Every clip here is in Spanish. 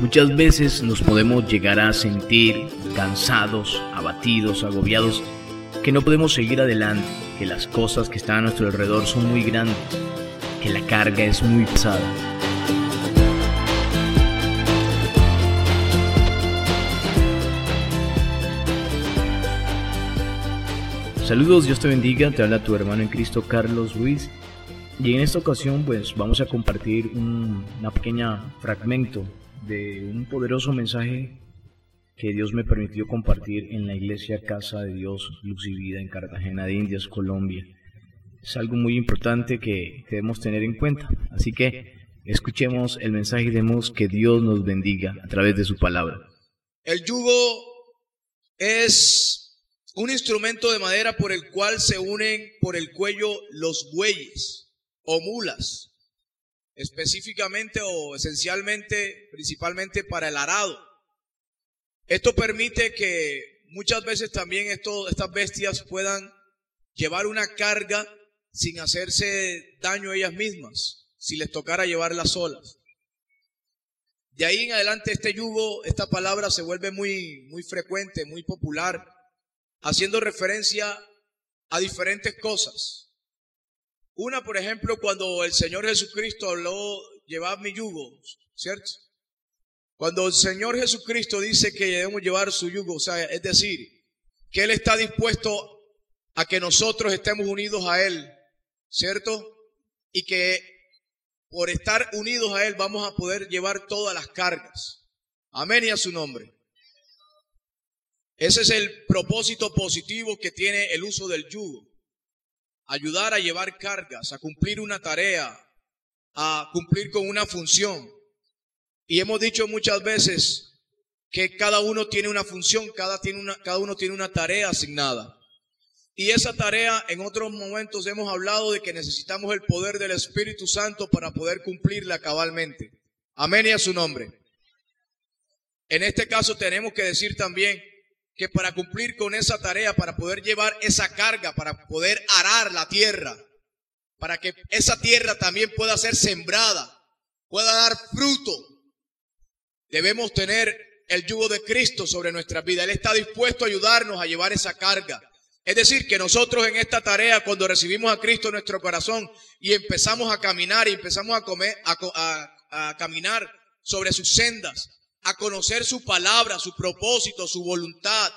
Muchas veces nos podemos llegar a sentir cansados, abatidos, agobiados, que no podemos seguir adelante, que las cosas que están a nuestro alrededor son muy grandes, que la carga es muy pesada. Saludos, Dios te bendiga, te habla tu hermano en Cristo Carlos Ruiz y en esta ocasión pues vamos a compartir un una pequeña fragmento de un poderoso mensaje que Dios me permitió compartir en la iglesia Casa de Dios Luz y Vida en Cartagena de Indias, Colombia. Es algo muy importante que debemos tener en cuenta. Así que escuchemos el mensaje y demos que Dios nos bendiga a través de su palabra. El yugo es un instrumento de madera por el cual se unen por el cuello los bueyes o mulas, específicamente o esencialmente, principalmente para el arado. Esto permite que muchas veces también esto, estas bestias puedan llevar una carga sin hacerse daño a ellas mismas, si les tocara llevarlas solas. De ahí en adelante este yugo, esta palabra se vuelve muy, muy frecuente, muy popular haciendo referencia a diferentes cosas. Una, por ejemplo, cuando el Señor Jesucristo habló, llevad mi yugo, ¿cierto? Cuando el Señor Jesucristo dice que debemos llevar su yugo, o sea, es decir, que Él está dispuesto a que nosotros estemos unidos a Él, ¿cierto? Y que por estar unidos a Él vamos a poder llevar todas las cargas. Amén y a su nombre. Ese es el propósito positivo que tiene el uso del yugo. Ayudar a llevar cargas, a cumplir una tarea, a cumplir con una función. Y hemos dicho muchas veces que cada uno tiene una función, cada, tiene una, cada uno tiene una tarea asignada. Y esa tarea, en otros momentos hemos hablado de que necesitamos el poder del Espíritu Santo para poder cumplirla cabalmente. Amén y a su nombre. En este caso tenemos que decir también que para cumplir con esa tarea, para poder llevar esa carga, para poder arar la tierra, para que esa tierra también pueda ser sembrada, pueda dar fruto, debemos tener el yugo de Cristo sobre nuestra vida. Él está dispuesto a ayudarnos a llevar esa carga. Es decir, que nosotros en esta tarea, cuando recibimos a Cristo en nuestro corazón y empezamos a caminar y empezamos a, comer, a, a caminar sobre sus sendas, a conocer su palabra, su propósito, su voluntad,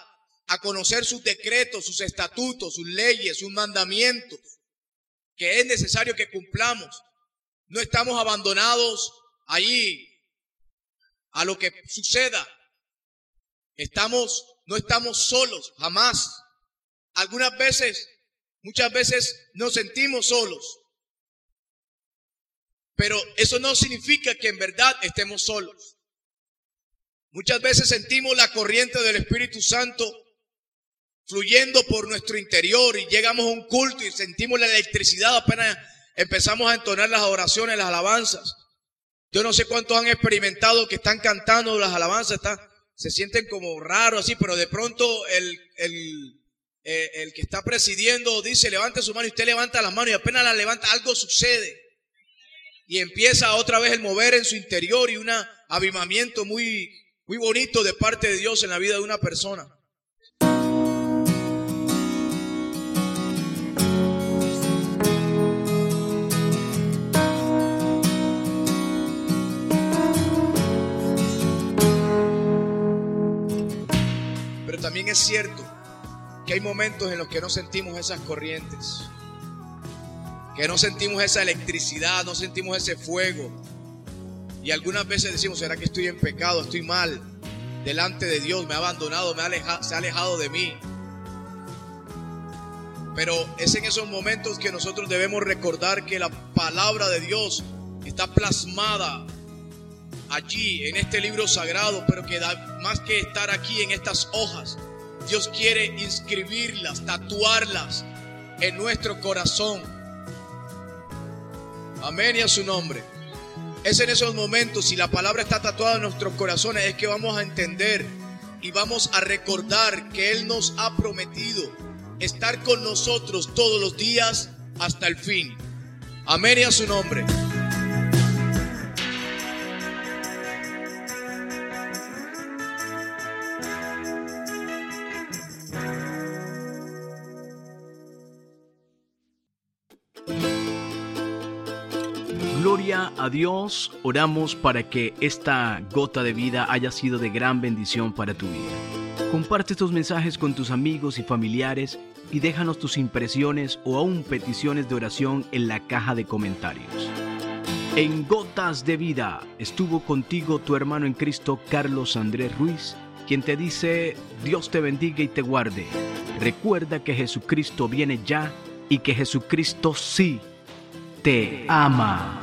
a conocer sus decretos, sus estatutos, sus leyes, sus mandamientos, que es necesario que cumplamos. No estamos abandonados allí a lo que suceda. Estamos, no estamos solos, jamás. Algunas veces, muchas veces nos sentimos solos. Pero eso no significa que en verdad estemos solos. Muchas veces sentimos la corriente del Espíritu Santo fluyendo por nuestro interior y llegamos a un culto y sentimos la electricidad apenas empezamos a entonar las oraciones, las alabanzas. Yo no sé cuántos han experimentado que están cantando las alabanzas, se sienten como raros así, pero de pronto el, el, eh, el que está presidiendo dice, levante su mano y usted levanta las manos y apenas la levanta, algo sucede. Y empieza otra vez el mover en su interior y un avivamiento muy, muy bonito de parte de Dios en la vida de una persona. Pero también es cierto que hay momentos en los que no sentimos esas corrientes, que no sentimos esa electricidad, no sentimos ese fuego, y algunas veces decimos, ¿será que estoy en pecado? Estoy mal delante de Dios, me ha abandonado, me ha alejado, se ha alejado de mí. Pero es en esos momentos que nosotros debemos recordar que la palabra de Dios está plasmada allí en este libro sagrado, pero que da, más que estar aquí en estas hojas, Dios quiere inscribirlas, tatuarlas en nuestro corazón. Amén y a su nombre. Es en esos momentos, si la palabra está tatuada en nuestros corazones, es que vamos a entender y vamos a recordar que Él nos ha prometido estar con nosotros todos los días hasta el fin. Amén y a su nombre. A Dios, oramos para que esta gota de vida haya sido de gran bendición para tu vida. Comparte estos mensajes con tus amigos y familiares y déjanos tus impresiones o aún peticiones de oración en la caja de comentarios. En Gotas de Vida estuvo contigo tu hermano en Cristo Carlos Andrés Ruiz, quien te dice Dios te bendiga y te guarde. Recuerda que Jesucristo viene ya y que Jesucristo sí te ama.